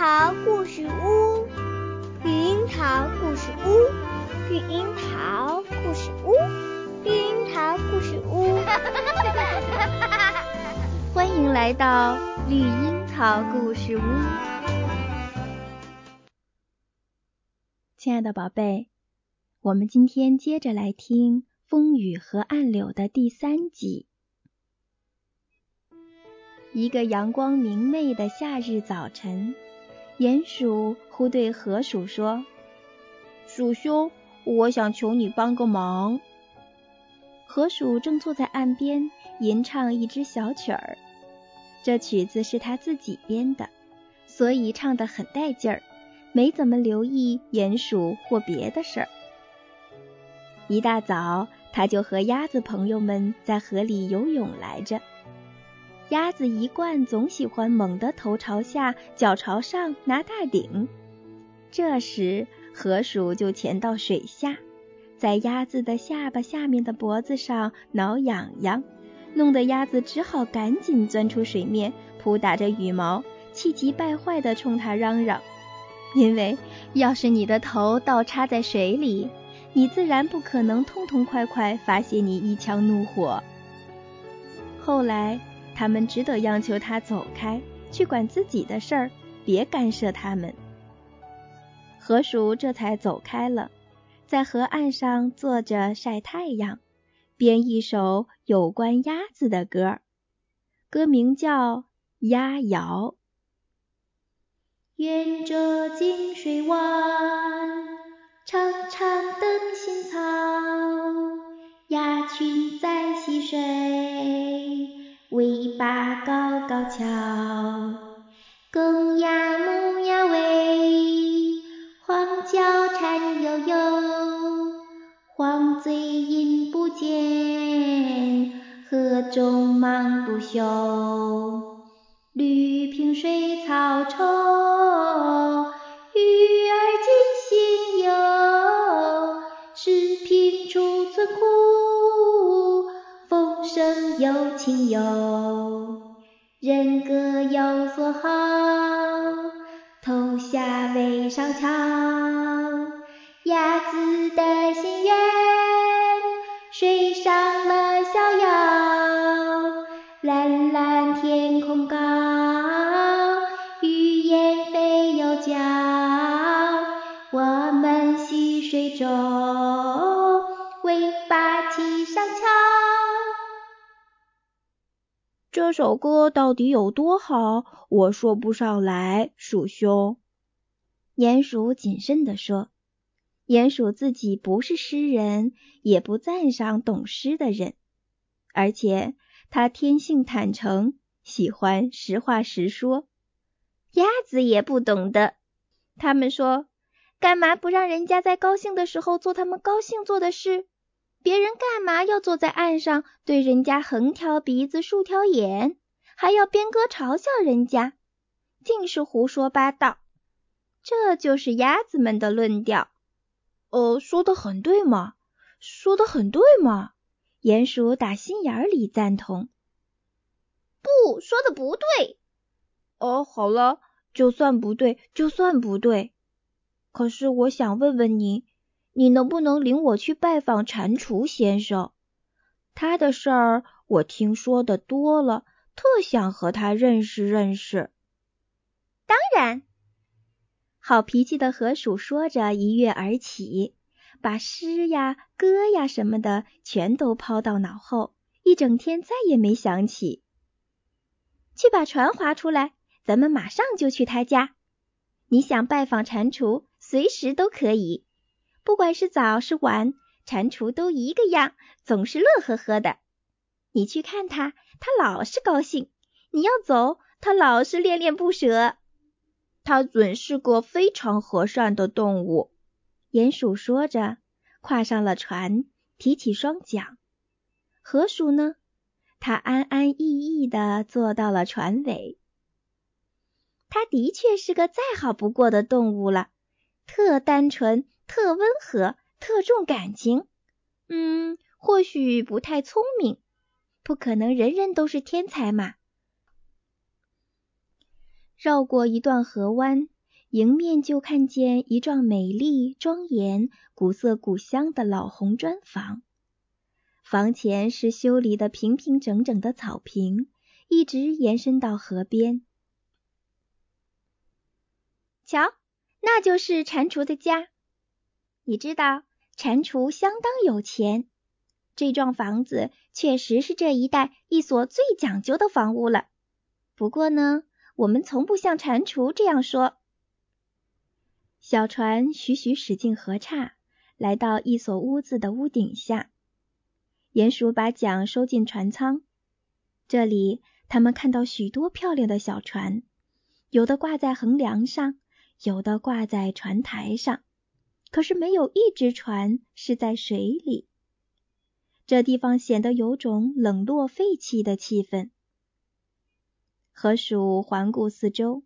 桃故事屋，绿樱桃故事屋，绿樱桃故事屋，绿樱桃故事屋。欢迎来到绿樱桃故事屋，亲爱的宝贝，我们今天接着来听《风雨和暗柳》的第三集。一个阳光明媚的夏日早晨，鼹鼠忽对河鼠说：“鼠兄，我想求你帮个忙。”河鼠正坐在岸边吟唱一支小曲儿，这曲子是他自己编的，所以唱得很带劲儿，没怎么留意鼹鼠或别的事儿。一大早，他就和鸭子朋友们在河里游泳来着。鸭子一贯总喜欢猛地头朝下，脚朝上拿大顶。这时，河鼠就潜到水下，在鸭子的下巴下面的脖子上挠痒痒，弄得鸭子只好赶紧钻出水面，扑打着羽毛，气急败坏地冲它嚷嚷：“因为要是你的头倒插在水里，你自然不可能痛痛快快发泄你一腔怒火。”后来。他们只得央求他走开，去管自己的事儿，别干涉他们。河鼠这才走开了，在河岸上坐着晒太阳，编一首有关鸭子的歌，歌名叫《鸭谣》。沿着金水湾，长长灯芯草，鸭群在戏水。尾巴高高翘，公鸭母鸭喂，黄脚颤悠悠，黄嘴音不见，河中忙不休。绿萍水草稠，有情有，人各有所好。头下尾上翘，鸭子的心愿，水上乐逍遥。蓝蓝首歌到底有多好？我说不上来，鼠兄。鼹鼠谨慎地说：“鼹鼠自己不是诗人，也不赞赏懂诗的人，而且他天性坦诚，喜欢实话实说。鸭子也不懂得。他们说，干嘛不让人家在高兴的时候做他们高兴做的事？”别人干嘛要坐在岸上对人家横挑鼻子竖挑眼，还要编歌嘲笑人家，尽是胡说八道。这就是鸭子们的论调。呃，说的很对嘛，说的很对嘛。鼹鼠打心眼里赞同。不说的不对。哦，好了，就算不对，就算不对。可是我想问问你。你能不能领我去拜访蟾蜍先生？他的事儿我听说的多了，特想和他认识认识。当然，好脾气的河鼠说着一跃而起，把诗呀、歌呀什么的全都抛到脑后，一整天再也没想起。去把船划出来，咱们马上就去他家。你想拜访蟾蜍，随时都可以。不管是早是晚，蟾蜍都一个样，总是乐呵呵的。你去看它，它老是高兴；你要走，它老是恋恋不舍。它准是个非常和善的动物。鼹鼠说着，跨上了船，提起双桨。河鼠呢？它安安逸逸地坐到了船尾。它的确是个再好不过的动物了，特单纯。特温和，特重感情，嗯，或许不太聪明，不可能人人都是天才嘛。绕过一段河湾，迎面就看见一幢美丽庄严、古色古香的老红砖房。房前是修理的平平整整的草坪，一直延伸到河边。瞧，那就是蟾蜍的家。你知道，蟾蜍相当有钱。这幢房子确实是这一带一所最讲究的房屋了。不过呢，我们从不像蟾蜍这样说。小船徐徐驶进河岔，来到一所屋子的屋顶下。鼹鼠把桨收进船舱，这里他们看到许多漂亮的小船，有的挂在横梁上，有的挂在船台上，可是没有一只船是在水里。这地方显得有种冷落废弃的气氛。河鼠环顾四周，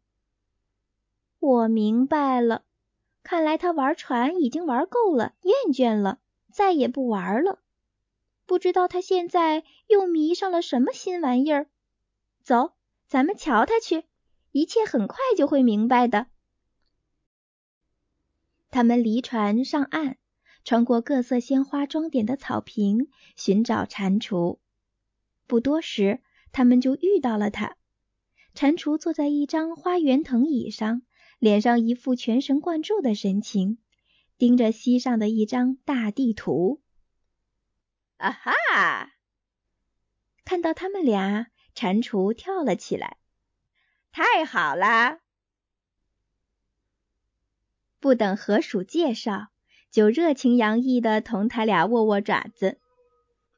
我明白了，看来他玩船已经玩够了，厌倦了，再也不玩了。不知道他现在又迷上了什么新玩意儿。走，咱们瞧他去，一切很快就会明白的。他们离船上岸，穿过各色鲜花装点的草坪，寻找蟾蜍。不多时，他们就遇到了他。蟾蜍坐在一张花园藤椅上，脸上一副全神贯注的神情，盯着溪上的一张大地图。啊哈！看到他们俩，蟾蜍跳了起来。太好了！不等河鼠介绍，就热情洋溢的同他俩握握爪子。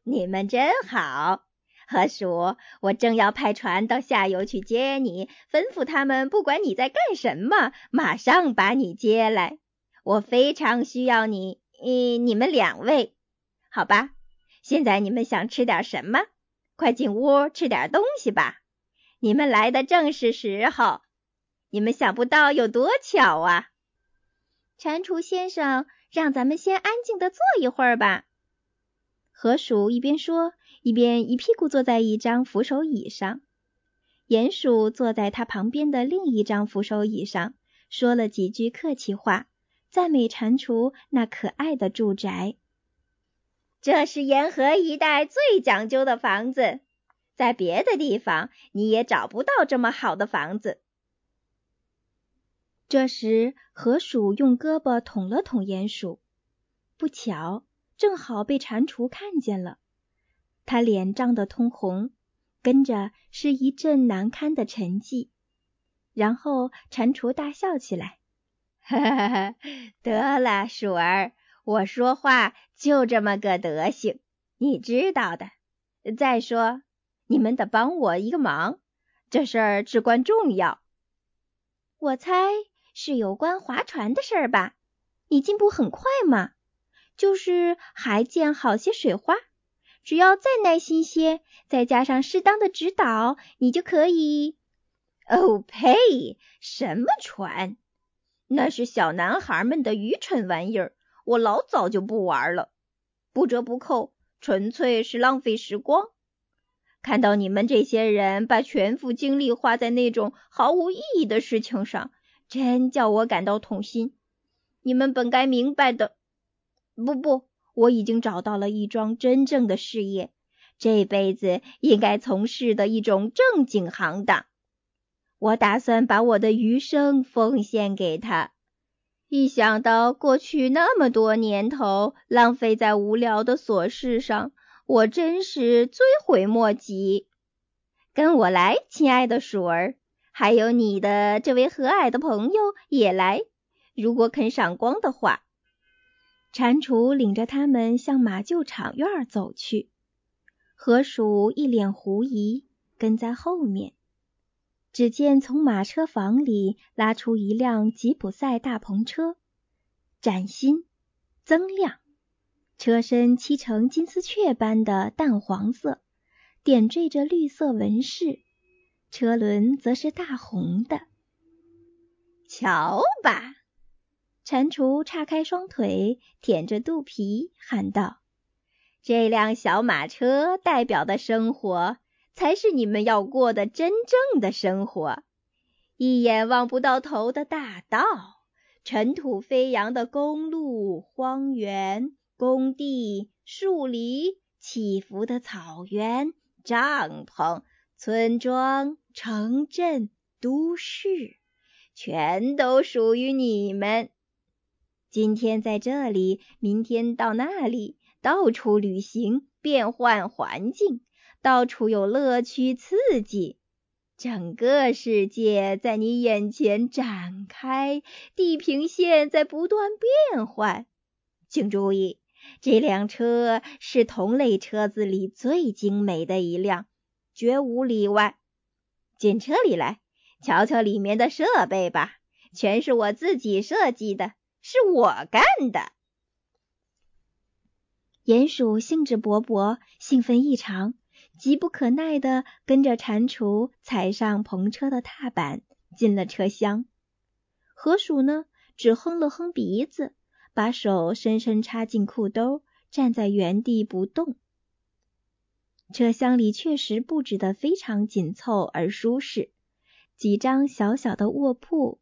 你们真好，河鼠，我正要派船到下游去接你，吩咐他们，不管你在干什么，马上把你接来。我非常需要你，嗯，你们两位，好吧？现在你们想吃点什么？快进屋吃点东西吧。你们来的正是时候。你们想不到有多巧啊！蟾蜍先生，让咱们先安静的坐一会儿吧。河鼠一边说，一边一屁股坐在一张扶手椅上。鼹鼠坐在他旁边的另一张扶手椅上，说了几句客气话，赞美蟾蜍那可爱的住宅。这是沿河一带最讲究的房子，在别的地方你也找不到这么好的房子。这时，河鼠用胳膊捅了捅鼹鼠，不巧，正好被蟾蜍看见了，他脸涨得通红，跟着是一阵难堪的沉寂。然后，蟾蜍大笑起来：“哈哈哈，得了，鼠儿。”我说话就这么个德行，你知道的。再说，你们得帮我一个忙，这事儿至关重要。我猜是有关划船的事儿吧？你进步很快嘛，就是还见好些水花。只要再耐心些，再加上适当的指导，你就可以。哦呸！什么船？那是小男孩们的愚蠢玩意儿。我老早就不玩了，不折不扣，纯粹是浪费时光。看到你们这些人把全副精力花在那种毫无意义的事情上，真叫我感到痛心。你们本该明白的。不不，我已经找到了一桩真正的事业，这辈子应该从事的一种正经行当。我打算把我的余生奉献给他。一想到过去那么多年头浪费在无聊的琐事上，我真是追悔莫及。跟我来，亲爱的鼠儿，还有你的这位和蔼的朋友也来，如果肯赏光的话。蟾蜍领着他们向马厩场院走去，河鼠一脸狐疑，跟在后面。只见从马车房里拉出一辆吉普赛大篷车，崭新锃亮，车身漆成金丝雀般的淡黄色，点缀着绿色纹饰，车轮则是大红的。瞧吧，蟾蜍叉开双腿，舔着肚皮喊道：“这辆小马车代表的生活。”才是你们要过的真正的生活，一眼望不到头的大道，尘土飞扬的公路、荒原、工地、树篱、起伏的草原、帐篷、村庄、城镇、都市，全都属于你们。今天在这里，明天到那里，到处旅行，变换环境，到处有乐趣刺激。整个世界在你眼前展开，地平线在不断变换。请注意，这辆车是同类车子里最精美的一辆，绝无例外。进车里来，瞧瞧里面的设备吧，全是我自己设计的，是我干的。鼹鼠兴致勃勃，兴奋异常。急不可耐地跟着蟾蜍踩上篷车的踏板，进了车厢。河鼠呢，只哼了哼鼻子，把手深深插进裤兜，站在原地不动。车厢里确实布置得非常紧凑而舒适，几张小小的卧铺，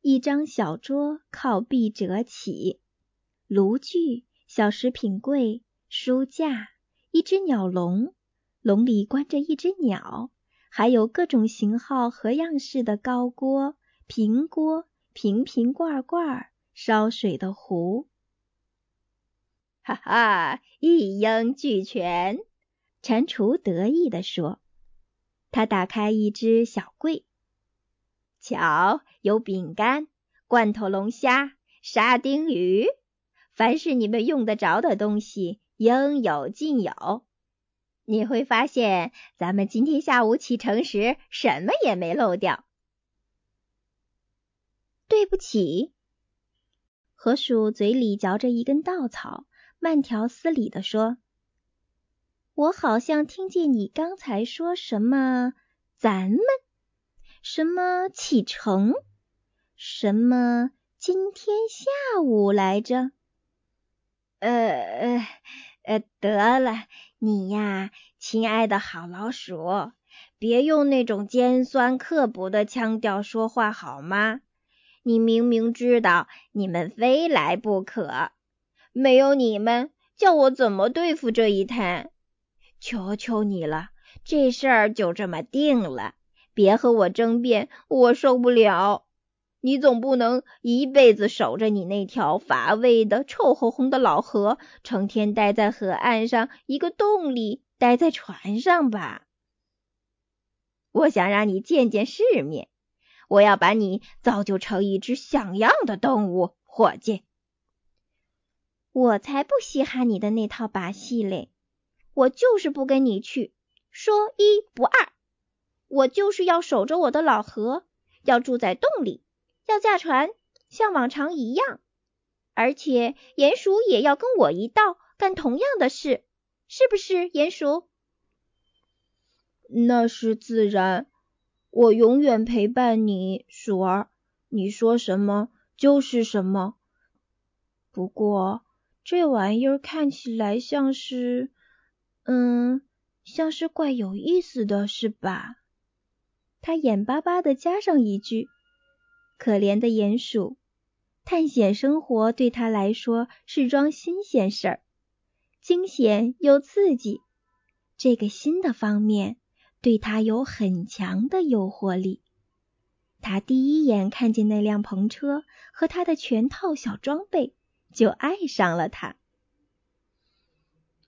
一张小桌靠壁折起，炉具、小食品柜、书架，一只鸟笼。笼里关着一只鸟，还有各种型号和样式的高锅、平锅、瓶瓶罐罐、烧水的壶。哈哈，一应俱全！蟾蜍得意地说。他打开一只小柜，瞧，有饼干、罐头龙虾、沙丁鱼，凡是你们用得着的东西，应有尽有。你会发现，咱们今天下午启程时什么也没漏掉。对不起，河鼠嘴里嚼着一根稻草，慢条斯理地说：“我好像听见你刚才说什么‘咱们’，什么‘启程’，什么‘今天下午’来着？呃呃呃，得了。”你呀，亲爱的好老鼠，别用那种尖酸刻薄的腔调说话好吗？你明明知道你们非来不可，没有你们，叫我怎么对付这一摊？求求你了，这事儿就这么定了，别和我争辩，我受不了。你总不能一辈子守着你那条乏味的、臭烘烘的老河，成天待在河岸上一个洞里，待在船上吧？我想让你见见世面，我要把你造就成一只像样的动物，伙计。我才不稀罕你的那套把戏嘞！我就是不跟你去，说一不二，我就是要守着我的老河，要住在洞里。要驾船，像往常一样，而且鼹鼠也要跟我一道干同样的事，是不是，鼹鼠？那是自然，我永远陪伴你，鼠儿。你说什么就是什么。不过这玩意儿看起来像是，嗯，像是怪有意思的是吧？他眼巴巴的加上一句。可怜的鼹鼠，探险生活对他来说是桩新鲜事儿，惊险又刺激。这个新的方面对他有很强的诱惑力。他第一眼看见那辆篷车和他的全套小装备，就爱上了它。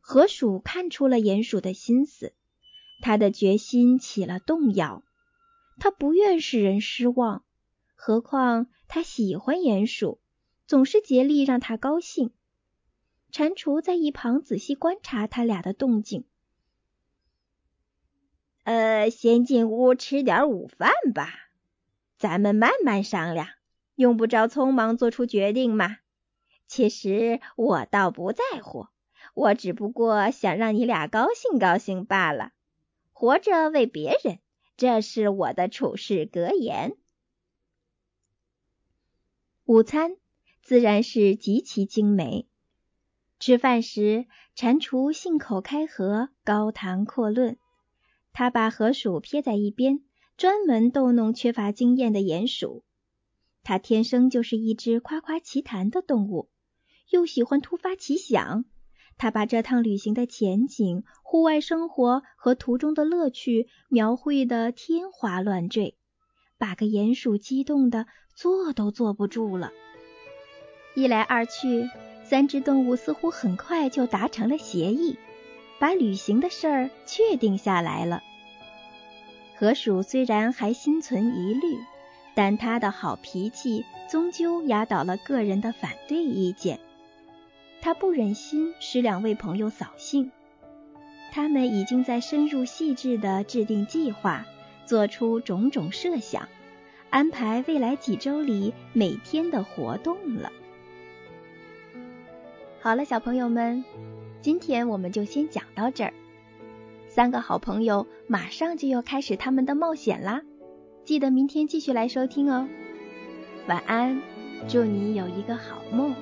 河鼠看出了鼹鼠的心思，他的决心起了动摇。他不愿使人失望。何况他喜欢鼹鼠，总是竭力让他高兴。蟾蜍在一旁仔细观察他俩的动静。呃，先进屋吃点午饭吧，咱们慢慢商量，用不着匆忙做出决定嘛。其实我倒不在乎，我只不过想让你俩高兴高兴罢了。活着为别人，这是我的处世格言。午餐自然是极其精美。吃饭时，蟾蜍信口开河，高谈阔论。他把河鼠撇在一边，专门逗弄缺乏经验的鼹鼠。它天生就是一只夸夸其谈的动物，又喜欢突发奇想。他把这趟旅行的前景、户外生活和途中的乐趣描绘得天花乱坠，把个鼹鼠激动的坐都坐不住了。一来二去，三只动物似乎很快就达成了协议，把旅行的事儿确定下来了。河鼠虽然还心存疑虑，但他的好脾气终究压倒了个人的反对意见。他不忍心使两位朋友扫兴，他们已经在深入细致地制定计划，做出种种设想，安排未来几周里每天的活动了。好了，小朋友们，今天我们就先讲到这儿。三个好朋友马上就要开始他们的冒险啦，记得明天继续来收听哦。晚安，祝你有一个好梦。